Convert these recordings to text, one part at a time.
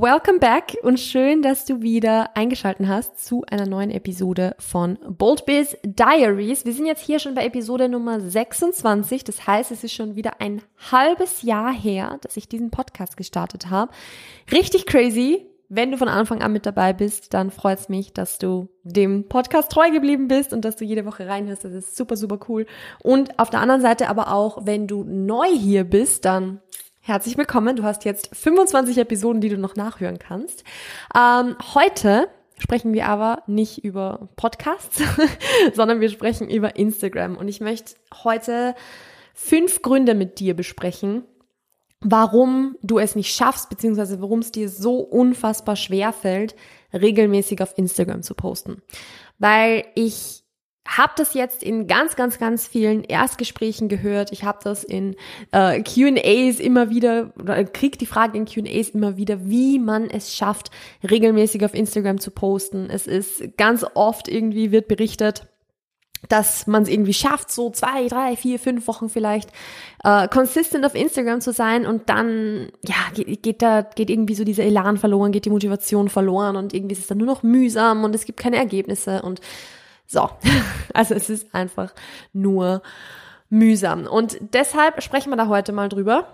Welcome back und schön, dass du wieder eingeschalten hast zu einer neuen Episode von Bold Biz Diaries. Wir sind jetzt hier schon bei Episode Nummer 26. Das heißt, es ist schon wieder ein halbes Jahr her, dass ich diesen Podcast gestartet habe. Richtig crazy. Wenn du von Anfang an mit dabei bist, dann freut es mich, dass du dem Podcast treu geblieben bist und dass du jede Woche reinhörst. Das ist super, super cool. Und auf der anderen Seite aber auch, wenn du neu hier bist, dann Herzlich willkommen. Du hast jetzt 25 Episoden, die du noch nachhören kannst. Ähm, heute sprechen wir aber nicht über Podcasts, sondern wir sprechen über Instagram. Und ich möchte heute fünf Gründe mit dir besprechen, warum du es nicht schaffst, beziehungsweise warum es dir so unfassbar schwer fällt, regelmäßig auf Instagram zu posten. Weil ich habe das jetzt in ganz, ganz, ganz vielen Erstgesprächen gehört. Ich habe das in äh, Q&As immer wieder oder krieg die Frage in Q&As immer wieder, wie man es schafft, regelmäßig auf Instagram zu posten. Es ist ganz oft irgendwie wird berichtet, dass man es irgendwie schafft, so zwei, drei, vier, fünf Wochen vielleicht äh, consistent auf Instagram zu sein und dann ja geht, geht da geht irgendwie so dieser Elan verloren, geht die Motivation verloren und irgendwie ist es dann nur noch mühsam und es gibt keine Ergebnisse und so, also es ist einfach nur mühsam. Und deshalb sprechen wir da heute mal drüber.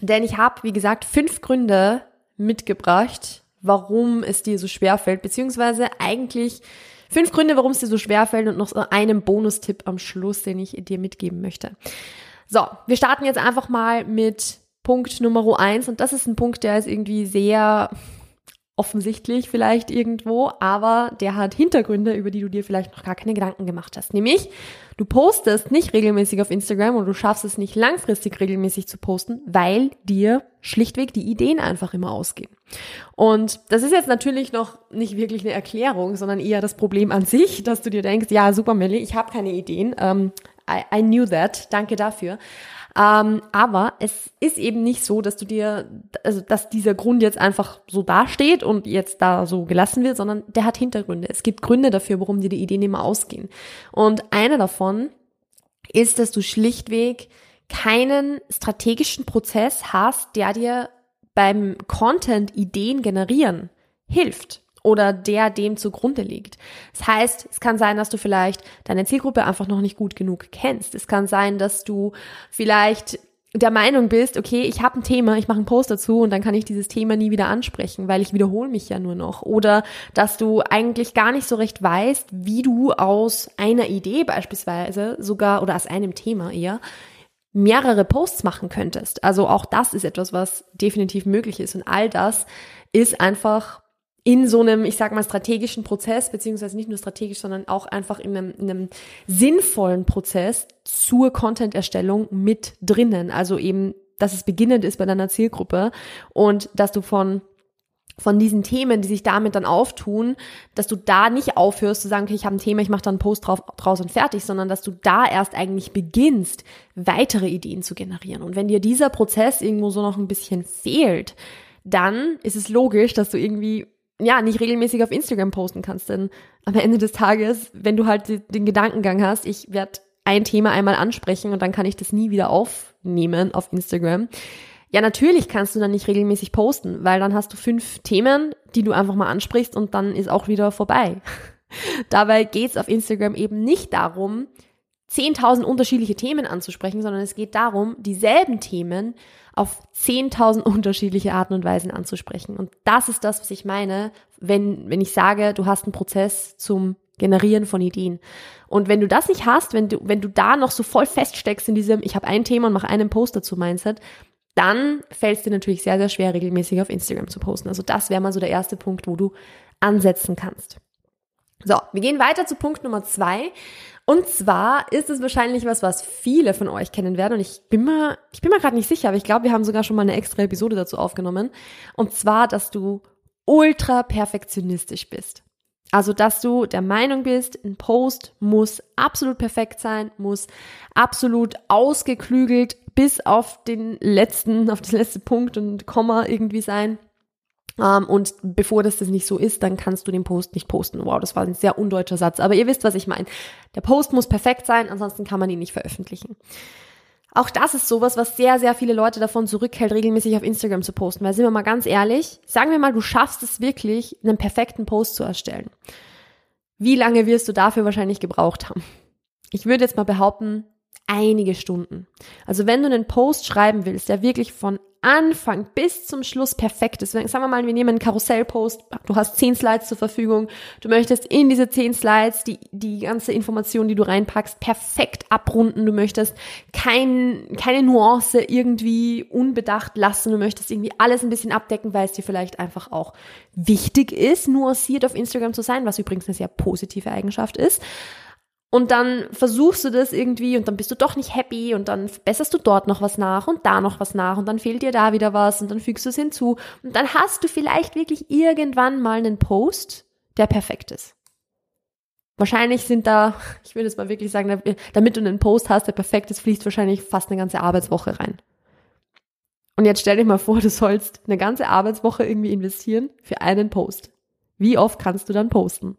Denn ich habe, wie gesagt, fünf Gründe mitgebracht, warum es dir so schwer fällt, beziehungsweise eigentlich fünf Gründe, warum es dir so schwer fällt und noch so einen Bonustipp am Schluss, den ich dir mitgeben möchte. So, wir starten jetzt einfach mal mit Punkt Nummer eins und das ist ein Punkt, der ist irgendwie sehr offensichtlich vielleicht irgendwo, aber der hat Hintergründe, über die du dir vielleicht noch gar keine Gedanken gemacht hast. Nämlich, du postest nicht regelmäßig auf Instagram oder du schaffst es nicht langfristig regelmäßig zu posten, weil dir schlichtweg die Ideen einfach immer ausgehen. Und das ist jetzt natürlich noch nicht wirklich eine Erklärung, sondern eher das Problem an sich, dass du dir denkst, ja, super Melly, ich habe keine Ideen. Ähm, I, I knew that, danke dafür. Ähm, aber es ist eben nicht so, dass du dir, also dass dieser Grund jetzt einfach so dasteht und jetzt da so gelassen wird, sondern der hat Hintergründe. Es gibt Gründe dafür, warum dir die Ideen immer ausgehen. Und einer davon ist, dass du schlichtweg keinen strategischen Prozess hast, der dir beim Content Ideen generieren hilft oder der dem zugrunde liegt. Das heißt, es kann sein, dass du vielleicht deine Zielgruppe einfach noch nicht gut genug kennst. Es kann sein, dass du vielleicht der Meinung bist, okay, ich habe ein Thema, ich mache einen Post dazu und dann kann ich dieses Thema nie wieder ansprechen, weil ich wiederhole mich ja nur noch. Oder dass du eigentlich gar nicht so recht weißt, wie du aus einer Idee beispielsweise sogar oder aus einem Thema eher mehrere Posts machen könntest. Also auch das ist etwas, was definitiv möglich ist. Und all das ist einfach in so einem, ich sag mal, strategischen Prozess, beziehungsweise nicht nur strategisch, sondern auch einfach in einem, in einem sinnvollen Prozess zur Content-Erstellung mit drinnen. Also eben, dass es beginnend ist bei deiner Zielgruppe und dass du von von diesen Themen, die sich damit dann auftun, dass du da nicht aufhörst zu sagen, okay, ich habe ein Thema, ich mache da einen Post drauf, draus und fertig, sondern dass du da erst eigentlich beginnst, weitere Ideen zu generieren. Und wenn dir dieser Prozess irgendwo so noch ein bisschen fehlt, dann ist es logisch, dass du irgendwie ja, nicht regelmäßig auf Instagram posten kannst. Denn am Ende des Tages, wenn du halt den Gedankengang hast, ich werde ein Thema einmal ansprechen und dann kann ich das nie wieder aufnehmen auf Instagram. Ja, natürlich kannst du dann nicht regelmäßig posten, weil dann hast du fünf Themen, die du einfach mal ansprichst und dann ist auch wieder vorbei. Dabei geht's auf Instagram eben nicht darum, 10.000 unterschiedliche Themen anzusprechen, sondern es geht darum, dieselben Themen auf 10.000 unterschiedliche Arten und Weisen anzusprechen. Und das ist das, was ich meine, wenn, wenn ich sage, du hast einen Prozess zum Generieren von Ideen. Und wenn du das nicht hast, wenn du, wenn du da noch so voll feststeckst in diesem, ich habe ein Thema und mache einen Post dazu Mindset, dann fällt es dir natürlich sehr, sehr schwer, regelmäßig auf Instagram zu posten. Also das wäre mal so der erste Punkt, wo du ansetzen kannst. So, wir gehen weiter zu Punkt Nummer zwei. Und zwar ist es wahrscheinlich was, was viele von euch kennen werden. Und ich bin mir, ich bin mir gerade nicht sicher, aber ich glaube, wir haben sogar schon mal eine extra Episode dazu aufgenommen. Und zwar, dass du ultra perfektionistisch bist. Also, dass du der Meinung bist, ein Post muss absolut perfekt sein, muss absolut ausgeklügelt bis auf den letzten, auf das letzte Punkt und Komma irgendwie sein. Ähm, und bevor das das nicht so ist, dann kannst du den Post nicht posten. Wow, das war ein sehr undeutscher Satz. Aber ihr wisst, was ich meine. Der Post muss perfekt sein, ansonsten kann man ihn nicht veröffentlichen. Auch das ist sowas, was sehr, sehr viele Leute davon zurückhält, regelmäßig auf Instagram zu posten. Weil sind wir mal ganz ehrlich, sagen wir mal, du schaffst es wirklich, einen perfekten Post zu erstellen. Wie lange wirst du dafür wahrscheinlich gebraucht haben? Ich würde jetzt mal behaupten, einige Stunden. Also wenn du einen Post schreiben willst, der wirklich von Anfang bis zum Schluss perfekt ist. Sagen wir mal, wir nehmen einen Karussellpost, du hast zehn Slides zur Verfügung, du möchtest in diese zehn Slides die, die ganze Information, die du reinpackst, perfekt abrunden, du möchtest kein, keine Nuance irgendwie unbedacht lassen, du möchtest irgendwie alles ein bisschen abdecken, weil es dir vielleicht einfach auch wichtig ist, nuanciert auf Instagram zu sein, was übrigens eine sehr positive Eigenschaft ist. Und dann versuchst du das irgendwie und dann bist du doch nicht happy und dann besserst du dort noch was nach und da noch was nach und dann fehlt dir da wieder was und dann fügst du es hinzu und dann hast du vielleicht wirklich irgendwann mal einen Post, der perfekt ist. Wahrscheinlich sind da, ich würde jetzt mal wirklich sagen, damit du einen Post hast, der perfekt ist, fließt wahrscheinlich fast eine ganze Arbeitswoche rein. Und jetzt stell dich mal vor, du sollst eine ganze Arbeitswoche irgendwie investieren für einen Post. Wie oft kannst du dann posten?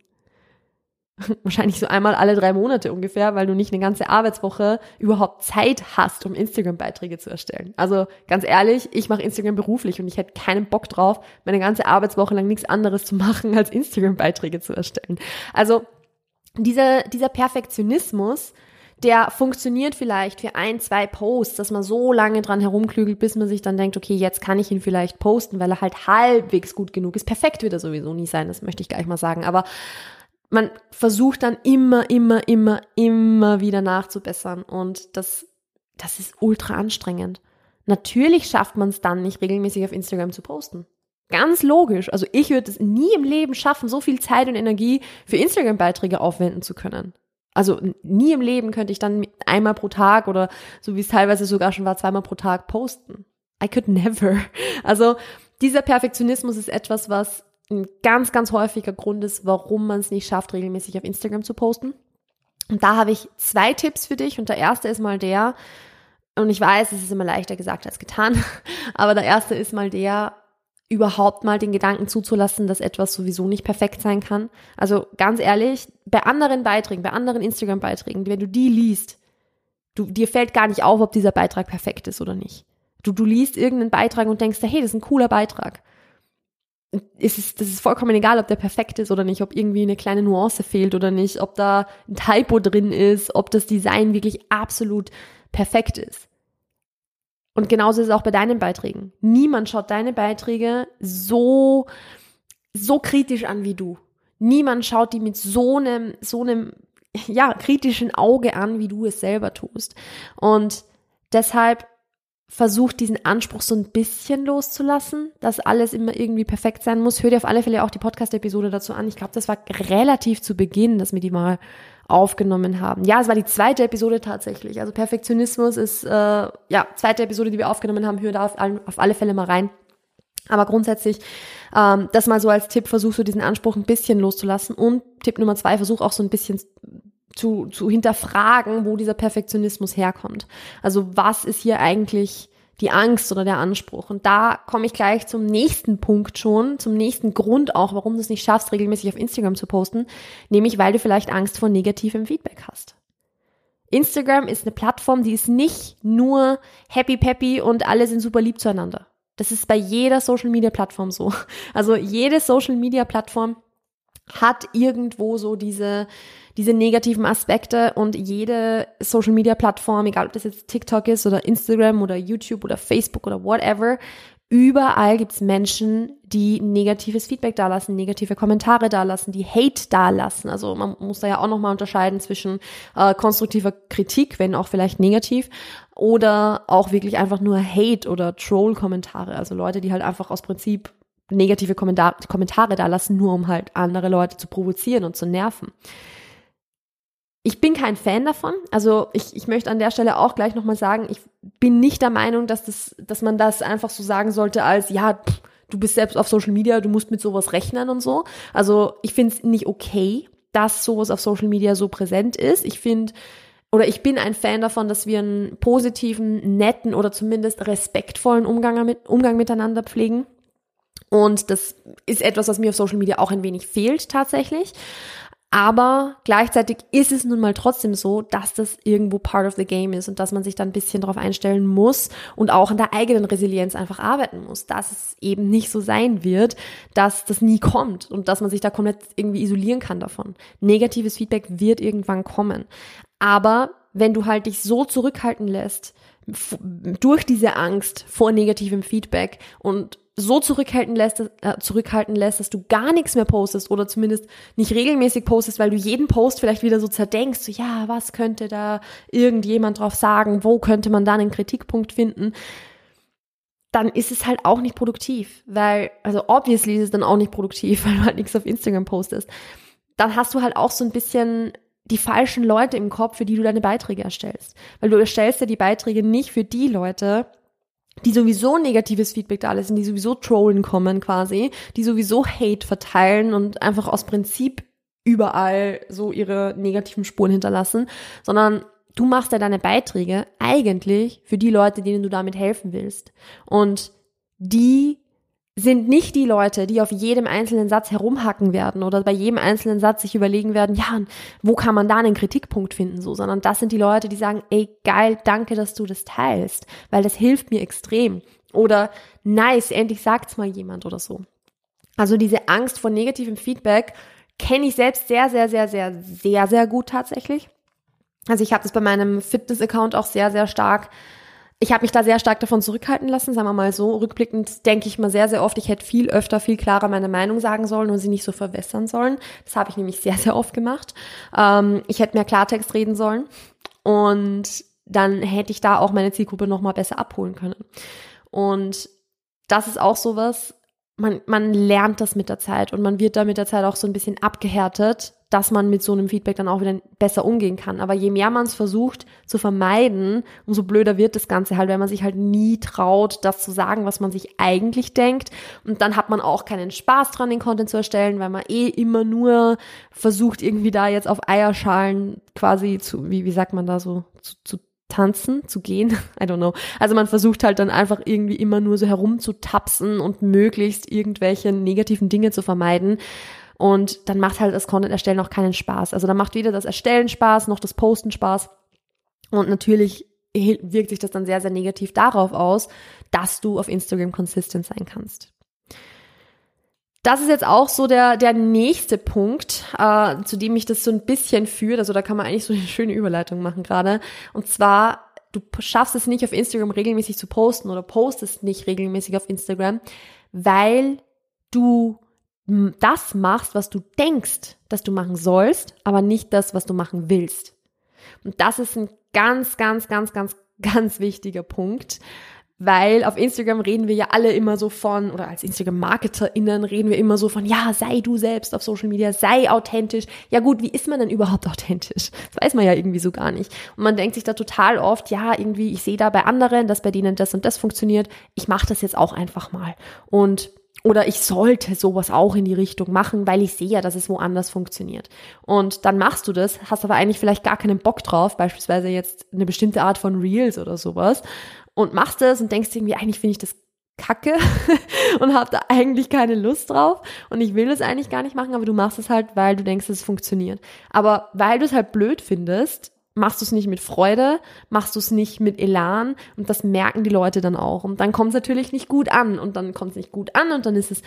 wahrscheinlich so einmal alle drei Monate ungefähr, weil du nicht eine ganze Arbeitswoche überhaupt Zeit hast, um Instagram-Beiträge zu erstellen. Also ganz ehrlich, ich mache Instagram beruflich und ich hätte keinen Bock drauf, meine ganze Arbeitswoche lang nichts anderes zu machen, als Instagram-Beiträge zu erstellen. Also dieser, dieser Perfektionismus, der funktioniert vielleicht für ein, zwei Posts, dass man so lange dran herumklügelt, bis man sich dann denkt, okay, jetzt kann ich ihn vielleicht posten, weil er halt halbwegs gut genug ist. Perfekt wird er sowieso nie sein, das möchte ich gleich mal sagen. Aber man versucht dann immer, immer, immer, immer wieder nachzubessern und das, das ist ultra anstrengend. Natürlich schafft man es dann nicht regelmäßig auf Instagram zu posten. Ganz logisch. Also ich würde es nie im Leben schaffen, so viel Zeit und Energie für Instagram-Beiträge aufwenden zu können. Also nie im Leben könnte ich dann einmal pro Tag oder so wie es teilweise sogar schon war, zweimal pro Tag posten. I could never. Also dieser Perfektionismus ist etwas, was ein ganz, ganz häufiger Grund ist, warum man es nicht schafft, regelmäßig auf Instagram zu posten. Und da habe ich zwei Tipps für dich. Und der erste ist mal der, und ich weiß, es ist immer leichter gesagt als getan, aber der erste ist mal der, überhaupt mal den Gedanken zuzulassen, dass etwas sowieso nicht perfekt sein kann. Also ganz ehrlich, bei anderen Beiträgen, bei anderen Instagram-Beiträgen, wenn du die liest, du, dir fällt gar nicht auf, ob dieser Beitrag perfekt ist oder nicht. Du, du liest irgendeinen Beitrag und denkst, hey, das ist ein cooler Beitrag es, das ist vollkommen egal, ob der perfekt ist oder nicht, ob irgendwie eine kleine Nuance fehlt oder nicht, ob da ein Typo drin ist, ob das Design wirklich absolut perfekt ist. Und genauso ist es auch bei deinen Beiträgen. Niemand schaut deine Beiträge so, so kritisch an wie du. Niemand schaut die mit so einem, so einem, ja, kritischen Auge an, wie du es selber tust. Und deshalb versucht, diesen Anspruch so ein bisschen loszulassen, dass alles immer irgendwie perfekt sein muss. Hör dir auf alle Fälle auch die Podcast-Episode dazu an. Ich glaube, das war relativ zu Beginn, dass wir die mal aufgenommen haben. Ja, es war die zweite Episode tatsächlich. Also Perfektionismus ist, äh, ja, zweite Episode, die wir aufgenommen haben. Hör da auf, auf alle Fälle mal rein. Aber grundsätzlich, ähm, das mal so als Tipp, versuchst du diesen Anspruch ein bisschen loszulassen. Und Tipp Nummer zwei, versuch auch so ein bisschen zu, zu hinterfragen, wo dieser Perfektionismus herkommt. Also was ist hier eigentlich die Angst oder der Anspruch? Und da komme ich gleich zum nächsten Punkt schon, zum nächsten Grund auch, warum du es nicht schaffst, regelmäßig auf Instagram zu posten, nämlich weil du vielleicht Angst vor negativem Feedback hast. Instagram ist eine Plattform, die ist nicht nur happy peppy und alle sind super lieb zueinander. Das ist bei jeder Social Media Plattform so. Also jede Social Media Plattform hat irgendwo so diese, diese negativen Aspekte und jede Social Media Plattform, egal ob das jetzt TikTok ist oder Instagram oder YouTube oder Facebook oder whatever, überall gibt's Menschen, die negatives Feedback dalassen, negative Kommentare dalassen, die Hate dalassen. Also man muss da ja auch nochmal unterscheiden zwischen äh, konstruktiver Kritik, wenn auch vielleicht negativ, oder auch wirklich einfach nur Hate oder Troll-Kommentare. Also Leute, die halt einfach aus Prinzip negative Kommentar Kommentare da lassen, nur um halt andere Leute zu provozieren und zu nerven. Ich bin kein Fan davon. Also ich, ich möchte an der Stelle auch gleich nochmal sagen, ich bin nicht der Meinung, dass, das, dass man das einfach so sagen sollte als, ja, pff, du bist selbst auf Social Media, du musst mit sowas rechnen und so. Also ich finde es nicht okay, dass sowas auf Social Media so präsent ist. Ich finde, oder ich bin ein Fan davon, dass wir einen positiven, netten oder zumindest respektvollen Umgang, mit, Umgang miteinander pflegen. Und das ist etwas, was mir auf Social Media auch ein wenig fehlt tatsächlich. Aber gleichzeitig ist es nun mal trotzdem so, dass das irgendwo part of the game ist und dass man sich dann ein bisschen darauf einstellen muss und auch an der eigenen Resilienz einfach arbeiten muss, dass es eben nicht so sein wird, dass das nie kommt und dass man sich da komplett irgendwie isolieren kann davon. Negatives Feedback wird irgendwann kommen. Aber wenn du halt dich so zurückhalten lässt, durch diese Angst vor negativem Feedback und so zurückhalten lässt, äh, zurückhalten lässt, dass du gar nichts mehr postest oder zumindest nicht regelmäßig postest, weil du jeden Post vielleicht wieder so zerdenkst, so, ja, was könnte da irgendjemand drauf sagen, wo könnte man da einen Kritikpunkt finden, dann ist es halt auch nicht produktiv, weil, also obviously ist es dann auch nicht produktiv, weil du halt nichts auf Instagram postest. Dann hast du halt auch so ein bisschen die falschen Leute im Kopf, für die du deine Beiträge erstellst. Weil du erstellst ja die Beiträge nicht für die Leute, die sowieso negatives Feedback da lassen, die sowieso trollen kommen quasi, die sowieso Hate verteilen und einfach aus Prinzip überall so ihre negativen Spuren hinterlassen, sondern du machst ja deine Beiträge eigentlich für die Leute, denen du damit helfen willst. Und die sind nicht die Leute, die auf jedem einzelnen Satz herumhacken werden oder bei jedem einzelnen Satz sich überlegen werden, ja, wo kann man da einen Kritikpunkt finden, so, sondern das sind die Leute, die sagen, ey, geil, danke, dass du das teilst, weil das hilft mir extrem. Oder nice, endlich sagt's mal jemand oder so. Also diese Angst vor negativem Feedback kenne ich selbst sehr, sehr, sehr, sehr, sehr, sehr gut tatsächlich. Also ich habe das bei meinem Fitness-Account auch sehr, sehr stark ich habe mich da sehr stark davon zurückhalten lassen, sagen wir mal so. Rückblickend denke ich mal sehr, sehr oft, ich hätte viel öfter, viel klarer meine Meinung sagen sollen und sie nicht so verwässern sollen. Das habe ich nämlich sehr, sehr oft gemacht. Ähm, ich hätte mehr Klartext reden sollen und dann hätte ich da auch meine Zielgruppe nochmal besser abholen können. Und das ist auch sowas, man, man lernt das mit der Zeit und man wird da mit der Zeit auch so ein bisschen abgehärtet dass man mit so einem Feedback dann auch wieder besser umgehen kann. Aber je mehr man es versucht zu vermeiden, umso blöder wird das Ganze halt, weil man sich halt nie traut, das zu sagen, was man sich eigentlich denkt. Und dann hat man auch keinen Spaß dran, den Content zu erstellen, weil man eh immer nur versucht, irgendwie da jetzt auf Eierschalen quasi zu, wie, wie sagt man da so, zu, zu tanzen, zu gehen, I don't know. Also man versucht halt dann einfach irgendwie immer nur so herumzutapsen und möglichst irgendwelche negativen Dinge zu vermeiden. Und dann macht halt das Content erstellen auch keinen Spaß. Also dann macht weder das Erstellen Spaß, noch das Posten Spaß. Und natürlich wirkt sich das dann sehr, sehr negativ darauf aus, dass du auf Instagram consistent sein kannst. Das ist jetzt auch so der, der nächste Punkt, äh, zu dem mich das so ein bisschen führt. Also da kann man eigentlich so eine schöne Überleitung machen gerade. Und zwar, du schaffst es nicht auf Instagram regelmäßig zu posten oder postest nicht regelmäßig auf Instagram, weil du das machst, was du denkst, dass du machen sollst, aber nicht das, was du machen willst. Und das ist ein ganz, ganz, ganz, ganz, ganz wichtiger Punkt, weil auf Instagram reden wir ja alle immer so von, oder als Instagram-MarketerInnen reden wir immer so von, ja, sei du selbst auf Social Media, sei authentisch. Ja gut, wie ist man denn überhaupt authentisch? Das weiß man ja irgendwie so gar nicht. Und man denkt sich da total oft, ja, irgendwie, ich sehe da bei anderen, dass bei denen das und das funktioniert. Ich mache das jetzt auch einfach mal. Und oder ich sollte sowas auch in die Richtung machen, weil ich sehe ja, dass es woanders funktioniert. Und dann machst du das, hast aber eigentlich vielleicht gar keinen Bock drauf, beispielsweise jetzt eine bestimmte Art von Reels oder sowas, und machst es und denkst irgendwie, eigentlich finde ich das kacke und habe da eigentlich keine Lust drauf und ich will es eigentlich gar nicht machen, aber du machst es halt, weil du denkst, es funktioniert. Aber weil du es halt blöd findest, machst du es nicht mit Freude, machst du es nicht mit Elan und das merken die Leute dann auch. Und dann kommt es natürlich nicht gut an und dann kommt es nicht gut an und dann ist es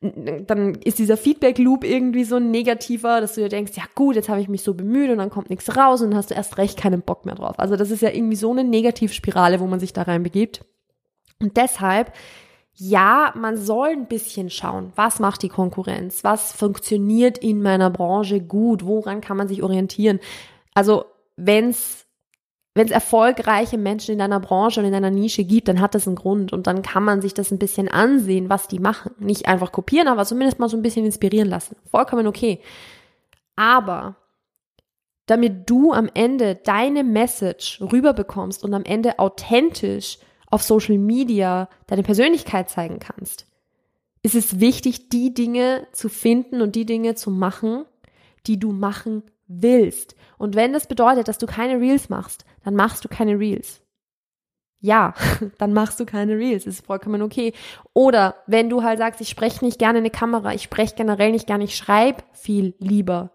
dann ist dieser Feedback-Loop irgendwie so ein negativer, dass du dir denkst, ja gut, jetzt habe ich mich so bemüht und dann kommt nichts raus und dann hast du erst recht keinen Bock mehr drauf. Also das ist ja irgendwie so eine Negativspirale, wo man sich da reinbegibt. Und deshalb, ja, man soll ein bisschen schauen, was macht die Konkurrenz, was funktioniert in meiner Branche gut, woran kann man sich orientieren. Also wenn's wenn es erfolgreiche Menschen in deiner Branche und in deiner Nische gibt, dann hat das einen Grund und dann kann man sich das ein bisschen ansehen, was die machen. Nicht einfach kopieren, aber zumindest mal so ein bisschen inspirieren lassen. Vollkommen okay. Aber damit du am Ende deine Message rüberbekommst und am Ende authentisch auf Social Media deine Persönlichkeit zeigen kannst, ist es wichtig, die Dinge zu finden und die Dinge zu machen, die du machen willst. Und wenn das bedeutet, dass du keine Reels machst, dann machst du keine Reels. Ja, dann machst du keine Reels, ist vollkommen okay. Oder wenn du halt sagst, ich spreche nicht gerne in eine Kamera, ich spreche generell nicht gerne, ich schreibe viel lieber.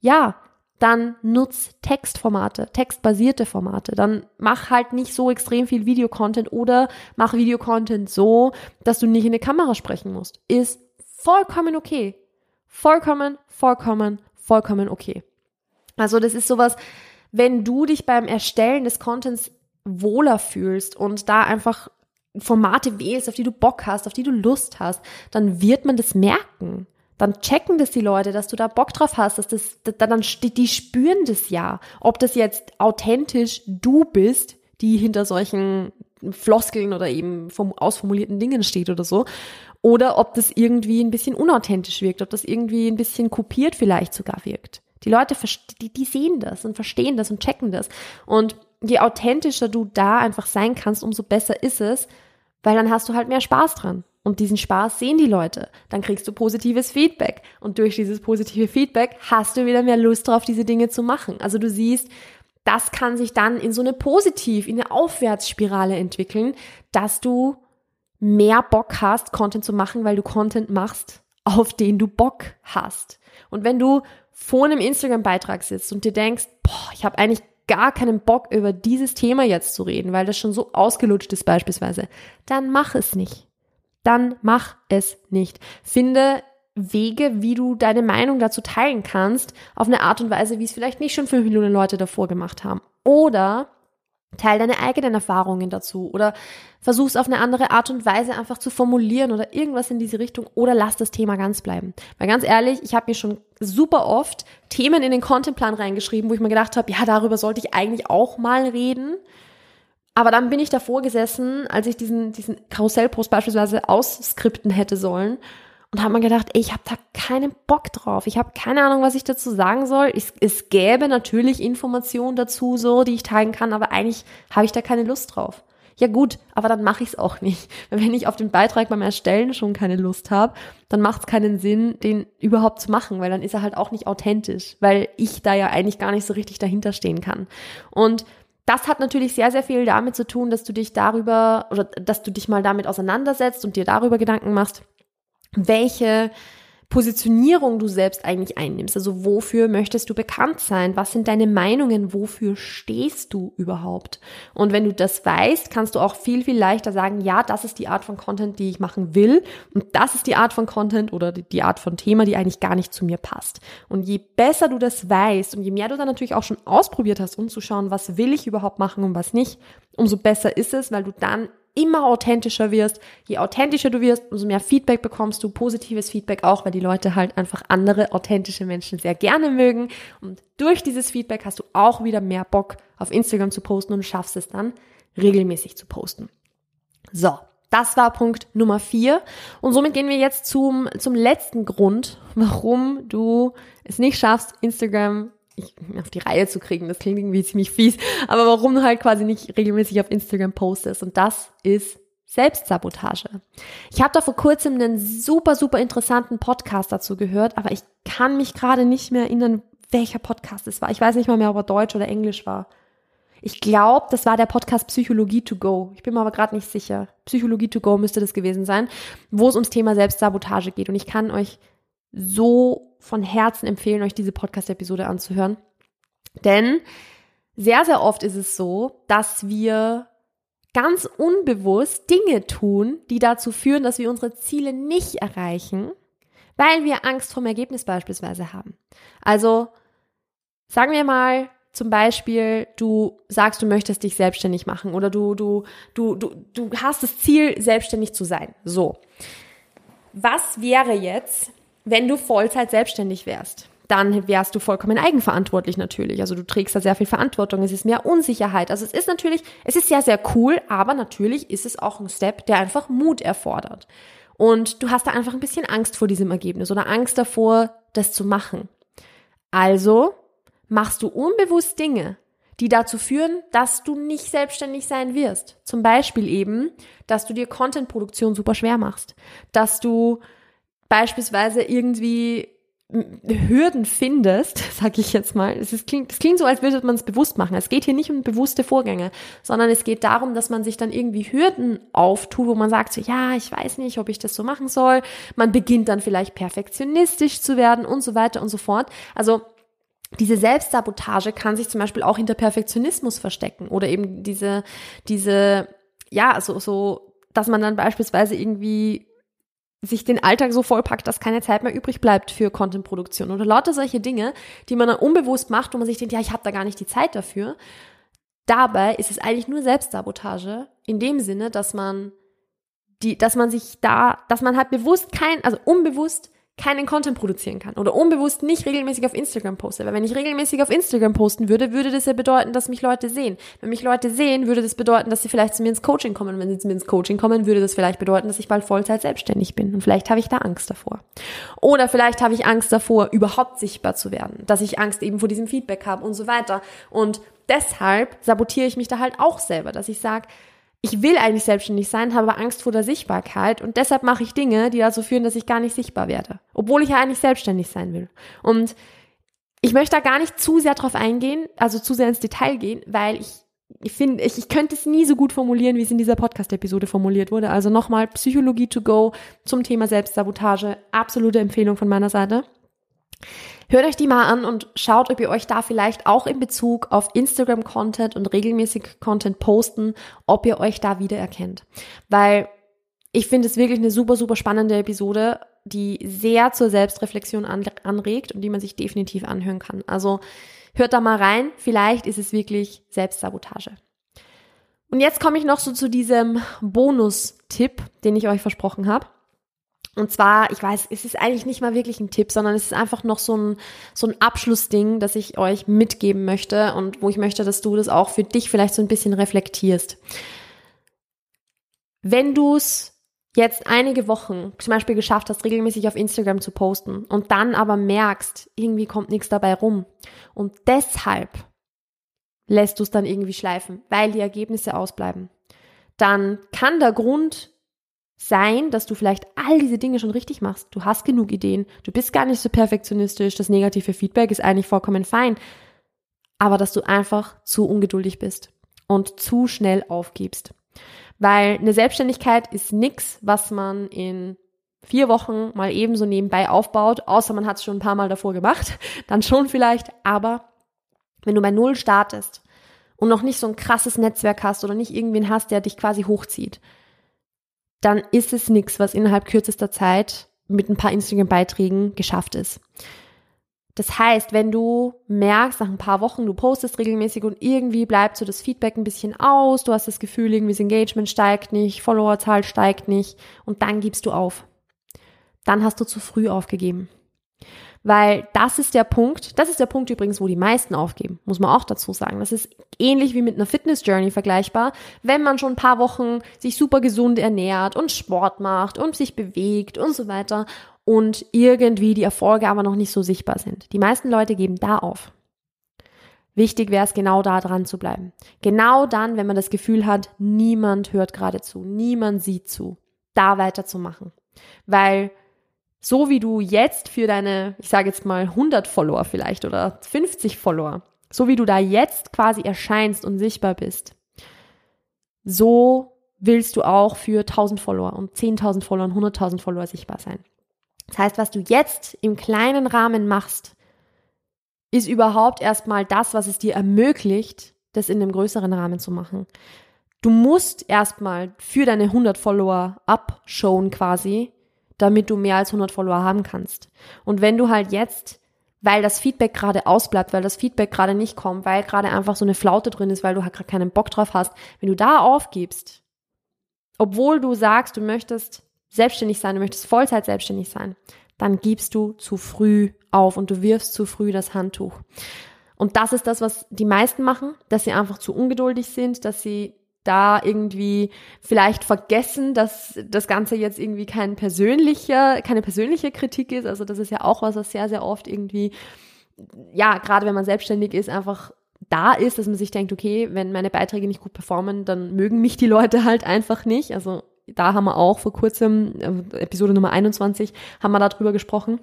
Ja, dann nutz Textformate, textbasierte Formate. Dann mach halt nicht so extrem viel Videocontent oder mach Videocontent so, dass du nicht in eine Kamera sprechen musst. Ist vollkommen okay. Vollkommen, vollkommen, vollkommen okay. Also das ist sowas, wenn du dich beim Erstellen des Contents wohler fühlst und da einfach Formate wählst, auf die du Bock hast, auf die du Lust hast, dann wird man das merken. Dann checken das die Leute, dass du da Bock drauf hast, dass das, dann, die spüren das ja. Ob das jetzt authentisch du bist, die hinter solchen Floskeln oder eben vom ausformulierten Dingen steht oder so, oder ob das irgendwie ein bisschen unauthentisch wirkt, ob das irgendwie ein bisschen kopiert vielleicht sogar wirkt. Die Leute, die, die sehen das und verstehen das und checken das. Und je authentischer du da einfach sein kannst, umso besser ist es, weil dann hast du halt mehr Spaß dran. Und diesen Spaß sehen die Leute. Dann kriegst du positives Feedback. Und durch dieses positive Feedback hast du wieder mehr Lust drauf, diese Dinge zu machen. Also du siehst, das kann sich dann in so eine positiv, in eine Aufwärtsspirale entwickeln, dass du mehr Bock hast, Content zu machen, weil du Content machst, auf den du Bock hast. Und wenn du vor einem Instagram-Beitrag sitzt und dir denkst, boah, ich habe eigentlich gar keinen Bock über dieses Thema jetzt zu reden, weil das schon so ausgelutscht ist beispielsweise, dann mach es nicht. Dann mach es nicht. Finde Wege, wie du deine Meinung dazu teilen kannst, auf eine Art und Weise, wie es vielleicht nicht schon fünf Millionen Leute davor gemacht haben. Oder Teil deine eigenen Erfahrungen dazu oder versuch es auf eine andere Art und Weise einfach zu formulieren oder irgendwas in diese Richtung oder lass das Thema ganz bleiben. Weil ganz ehrlich, ich habe mir schon super oft Themen in den Contentplan reingeschrieben, wo ich mir gedacht habe, ja, darüber sollte ich eigentlich auch mal reden. Aber dann bin ich davor gesessen, als ich diesen, diesen Karussellpost beispielsweise ausskripten hätte sollen und habe mir gedacht, ey, ich habe da keinen Bock drauf. Ich habe keine Ahnung, was ich dazu sagen soll. Ich, es gäbe natürlich Informationen dazu, so, die ich teilen kann, aber eigentlich habe ich da keine Lust drauf. Ja gut, aber dann mache ich es auch nicht. Wenn ich auf den Beitrag beim Erstellen schon keine Lust habe, dann macht es keinen Sinn, den überhaupt zu machen, weil dann ist er halt auch nicht authentisch, weil ich da ja eigentlich gar nicht so richtig dahinter stehen kann. Und das hat natürlich sehr, sehr viel damit zu tun, dass du dich darüber oder dass du dich mal damit auseinandersetzt und dir darüber Gedanken machst, welche Positionierung du selbst eigentlich einnimmst. Also wofür möchtest du bekannt sein? Was sind deine Meinungen? Wofür stehst du überhaupt? Und wenn du das weißt, kannst du auch viel, viel leichter sagen, ja, das ist die Art von Content, die ich machen will. Und das ist die Art von Content oder die Art von Thema, die eigentlich gar nicht zu mir passt. Und je besser du das weißt und je mehr du dann natürlich auch schon ausprobiert hast, um zu schauen, was will ich überhaupt machen und was nicht, umso besser ist es, weil du dann immer authentischer wirst. Je authentischer du wirst, umso mehr Feedback bekommst du, positives Feedback auch, weil die Leute halt einfach andere authentische Menschen sehr gerne mögen. Und durch dieses Feedback hast du auch wieder mehr Bock auf Instagram zu posten und schaffst es dann regelmäßig zu posten. So. Das war Punkt Nummer vier. Und somit gehen wir jetzt zum, zum letzten Grund, warum du es nicht schaffst, Instagram ich, auf die Reihe zu kriegen. Das klingt irgendwie ziemlich fies. Aber warum halt quasi nicht regelmäßig auf Instagram postest. Und das ist Selbstsabotage. Ich habe da vor kurzem einen super, super interessanten Podcast dazu gehört, aber ich kann mich gerade nicht mehr erinnern, welcher Podcast es war. Ich weiß nicht mal mehr, ob er Deutsch oder Englisch war. Ich glaube, das war der Podcast Psychologie to go. Ich bin mir aber gerade nicht sicher. Psychologie to go müsste das gewesen sein, wo es ums Thema Selbstsabotage geht. Und ich kann euch so von Herzen empfehlen, euch diese Podcast-Episode anzuhören. Denn sehr, sehr oft ist es so, dass wir ganz unbewusst Dinge tun, die dazu führen, dass wir unsere Ziele nicht erreichen, weil wir Angst vom Ergebnis beispielsweise haben. Also sagen wir mal, zum Beispiel, du sagst, du möchtest dich selbstständig machen oder du, du, du, du, du hast das Ziel, selbstständig zu sein. So. Was wäre jetzt, wenn du Vollzeit selbstständig wärst? Dann wärst du vollkommen eigenverantwortlich natürlich. Also du trägst da sehr viel Verantwortung. Es ist mehr Unsicherheit. Also es ist natürlich, es ist sehr, sehr cool, aber natürlich ist es auch ein Step, der einfach Mut erfordert. Und du hast da einfach ein bisschen Angst vor diesem Ergebnis oder Angst davor, das zu machen. Also machst du unbewusst Dinge, die dazu führen, dass du nicht selbstständig sein wirst. Zum Beispiel eben, dass du dir Contentproduktion super schwer machst, dass du beispielsweise irgendwie Hürden findest, sag ich jetzt mal. Es, ist, klingt, es klingt so, als würde man es bewusst machen. Es geht hier nicht um bewusste Vorgänge, sondern es geht darum, dass man sich dann irgendwie Hürden auftut, wo man sagt so, ja, ich weiß nicht, ob ich das so machen soll. Man beginnt dann vielleicht perfektionistisch zu werden und so weiter und so fort. Also diese Selbstsabotage kann sich zum Beispiel auch hinter Perfektionismus verstecken oder eben diese, diese, ja, so, so, dass man dann beispielsweise irgendwie sich den Alltag so vollpackt, dass keine Zeit mehr übrig bleibt für Contentproduktion oder lauter solche Dinge, die man dann unbewusst macht und man sich denkt, ja, ich habe da gar nicht die Zeit dafür. Dabei ist es eigentlich nur Selbstsabotage in dem Sinne, dass man die, dass man sich da, dass man halt bewusst kein, also unbewusst keinen Content produzieren kann oder unbewusst nicht regelmäßig auf Instagram poste. Weil wenn ich regelmäßig auf Instagram posten würde, würde das ja bedeuten, dass mich Leute sehen. Wenn mich Leute sehen, würde das bedeuten, dass sie vielleicht zu mir ins Coaching kommen. wenn sie zu mir ins Coaching kommen, würde das vielleicht bedeuten, dass ich bald Vollzeit selbstständig bin. Und vielleicht habe ich da Angst davor. Oder vielleicht habe ich Angst davor, überhaupt sichtbar zu werden. Dass ich Angst eben vor diesem Feedback habe und so weiter. Und deshalb sabotiere ich mich da halt auch selber, dass ich sage, ich will eigentlich selbstständig sein, habe Angst vor der Sichtbarkeit und deshalb mache ich Dinge, die dazu führen, dass ich gar nicht sichtbar werde, obwohl ich ja eigentlich selbstständig sein will. Und ich möchte da gar nicht zu sehr drauf eingehen, also zu sehr ins Detail gehen, weil ich ich finde, ich, ich könnte es nie so gut formulieren, wie es in dieser Podcast-Episode formuliert wurde. Also nochmal Psychologie to go zum Thema Selbstsabotage. Absolute Empfehlung von meiner Seite. Hört euch die mal an und schaut, ob ihr euch da vielleicht auch in Bezug auf Instagram-Content und regelmäßig Content posten, ob ihr euch da wiedererkennt. Weil ich finde es wirklich eine super, super spannende Episode, die sehr zur Selbstreflexion anregt und die man sich definitiv anhören kann. Also hört da mal rein, vielleicht ist es wirklich Selbstsabotage. Und jetzt komme ich noch so zu diesem Bonus-Tipp, den ich euch versprochen habe. Und zwar, ich weiß, es ist eigentlich nicht mal wirklich ein Tipp, sondern es ist einfach noch so ein, so ein Abschlussding, das ich euch mitgeben möchte und wo ich möchte, dass du das auch für dich vielleicht so ein bisschen reflektierst. Wenn du es jetzt einige Wochen zum Beispiel geschafft hast, regelmäßig auf Instagram zu posten und dann aber merkst, irgendwie kommt nichts dabei rum und deshalb lässt du es dann irgendwie schleifen, weil die Ergebnisse ausbleiben, dann kann der Grund sein, dass du vielleicht all diese Dinge schon richtig machst. Du hast genug Ideen, du bist gar nicht so perfektionistisch, das negative Feedback ist eigentlich vollkommen fein, aber dass du einfach zu ungeduldig bist und zu schnell aufgibst. Weil eine Selbstständigkeit ist nichts, was man in vier Wochen mal ebenso nebenbei aufbaut, außer man hat es schon ein paar Mal davor gemacht, dann schon vielleicht, aber wenn du bei Null startest und noch nicht so ein krasses Netzwerk hast oder nicht irgendwen hast, der dich quasi hochzieht, dann ist es nichts, was innerhalb kürzester Zeit mit ein paar Instagram-Beiträgen geschafft ist. Das heißt, wenn du merkst, nach ein paar Wochen, du postest regelmäßig und irgendwie bleibt so das Feedback ein bisschen aus, du hast das Gefühl, irgendwie das Engagement steigt nicht, Followerzahl steigt nicht und dann gibst du auf. Dann hast du zu früh aufgegeben. Weil das ist der Punkt, das ist der Punkt übrigens, wo die meisten aufgeben, muss man auch dazu sagen. Das ist ähnlich wie mit einer Fitness Journey vergleichbar. Wenn man schon ein paar Wochen sich super gesund ernährt und Sport macht und sich bewegt und so weiter und irgendwie die Erfolge aber noch nicht so sichtbar sind. Die meisten Leute geben da auf. Wichtig wäre es, genau da dran zu bleiben. Genau dann, wenn man das Gefühl hat, niemand hört gerade zu, niemand sieht zu, da weiterzumachen. Weil so wie du jetzt für deine, ich sage jetzt mal 100 Follower vielleicht oder 50 Follower, so wie du da jetzt quasi erscheinst und sichtbar bist, so willst du auch für 1000 Follower und 10.000 Follower und 100.000 Follower sichtbar sein. Das heißt, was du jetzt im kleinen Rahmen machst, ist überhaupt erstmal das, was es dir ermöglicht, das in einem größeren Rahmen zu machen. du musst erstmal für deine 100 Follower abschauen quasi, damit du mehr als 100 Follower haben kannst. Und wenn du halt jetzt, weil das Feedback gerade ausbleibt, weil das Feedback gerade nicht kommt, weil gerade einfach so eine Flaute drin ist, weil du halt gerade keinen Bock drauf hast, wenn du da aufgibst, obwohl du sagst, du möchtest selbstständig sein, du möchtest Vollzeit selbstständig sein, dann gibst du zu früh auf und du wirfst zu früh das Handtuch. Und das ist das, was die meisten machen, dass sie einfach zu ungeduldig sind, dass sie da irgendwie vielleicht vergessen, dass das Ganze jetzt irgendwie kein persönlicher, keine persönliche Kritik ist. Also das ist ja auch was, was sehr, sehr oft irgendwie, ja, gerade wenn man selbstständig ist, einfach da ist, dass man sich denkt, okay, wenn meine Beiträge nicht gut performen, dann mögen mich die Leute halt einfach nicht. Also da haben wir auch vor kurzem, äh, Episode Nummer 21, haben wir darüber gesprochen.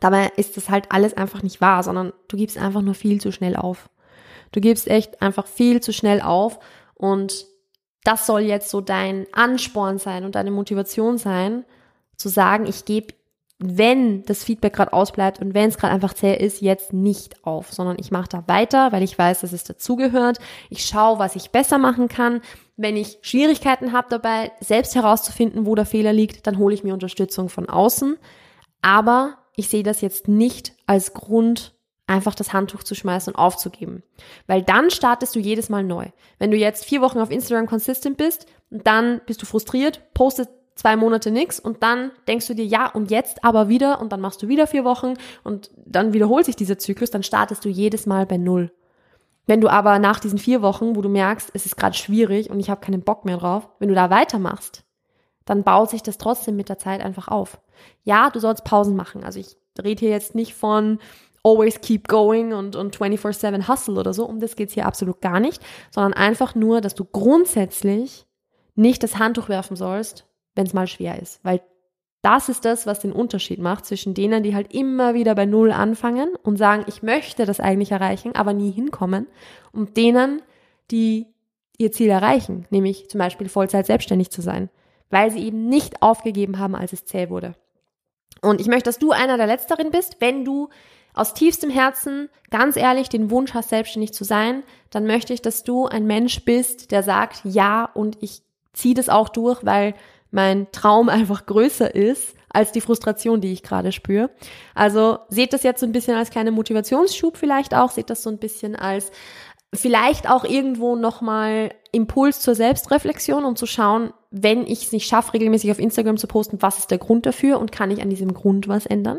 Dabei ist das halt alles einfach nicht wahr, sondern du gibst einfach nur viel zu schnell auf. Du gibst echt einfach viel zu schnell auf und das soll jetzt so dein Ansporn sein und deine Motivation sein, zu sagen, ich gebe, wenn das Feedback gerade ausbleibt und wenn es gerade einfach zäh ist, jetzt nicht auf, sondern ich mache da weiter, weil ich weiß, dass es dazugehört. Ich schaue, was ich besser machen kann. Wenn ich Schwierigkeiten habe dabei, selbst herauszufinden, wo der Fehler liegt, dann hole ich mir Unterstützung von außen. Aber ich sehe das jetzt nicht als Grund, einfach das Handtuch zu schmeißen und aufzugeben. Weil dann startest du jedes Mal neu. Wenn du jetzt vier Wochen auf Instagram consistent bist, dann bist du frustriert, postest zwei Monate nix und dann denkst du dir, ja, und jetzt aber wieder und dann machst du wieder vier Wochen und dann wiederholt sich dieser Zyklus, dann startest du jedes Mal bei Null. Wenn du aber nach diesen vier Wochen, wo du merkst, es ist gerade schwierig und ich habe keinen Bock mehr drauf, wenn du da weitermachst, dann baut sich das trotzdem mit der Zeit einfach auf. Ja, du sollst Pausen machen. Also ich rede hier jetzt nicht von always keep going und, und 24-7 hustle oder so. Um das geht's hier absolut gar nicht, sondern einfach nur, dass du grundsätzlich nicht das Handtuch werfen sollst, wenn es mal schwer ist. Weil das ist das, was den Unterschied macht zwischen denen, die halt immer wieder bei Null anfangen und sagen, ich möchte das eigentlich erreichen, aber nie hinkommen, und denen, die ihr Ziel erreichen, nämlich zum Beispiel Vollzeit selbstständig zu sein, weil sie eben nicht aufgegeben haben, als es zäh wurde. Und ich möchte, dass du einer der Letzteren bist, wenn du aus tiefstem Herzen ganz ehrlich den Wunsch hast, selbstständig zu sein, dann möchte ich, dass du ein Mensch bist, der sagt, ja, und ich ziehe das auch durch, weil mein Traum einfach größer ist als die Frustration, die ich gerade spüre. Also seht das jetzt so ein bisschen als kleine Motivationsschub vielleicht auch, seht das so ein bisschen als vielleicht auch irgendwo nochmal Impuls zur Selbstreflexion, um zu schauen, wenn ich es nicht schaffe, regelmäßig auf Instagram zu posten, was ist der Grund dafür und kann ich an diesem Grund was ändern?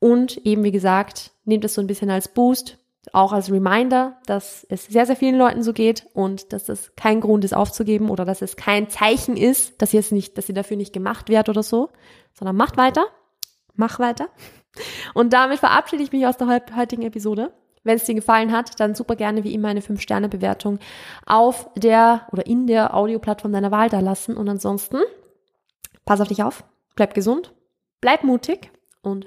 Und eben, wie gesagt, nehmt es so ein bisschen als Boost, auch als Reminder, dass es sehr, sehr vielen Leuten so geht und dass das kein Grund ist aufzugeben oder dass es kein Zeichen ist, dass ihr es nicht, dass ihr dafür nicht gemacht werdet oder so, sondern macht weiter, mach weiter. Und damit verabschiede ich mich aus der heutigen Episode. Wenn es dir gefallen hat, dann super gerne wie immer eine 5-Sterne-Bewertung auf der oder in der Audioplattform deiner Wahl da lassen. Und ansonsten, pass auf dich auf, bleib gesund, bleib mutig und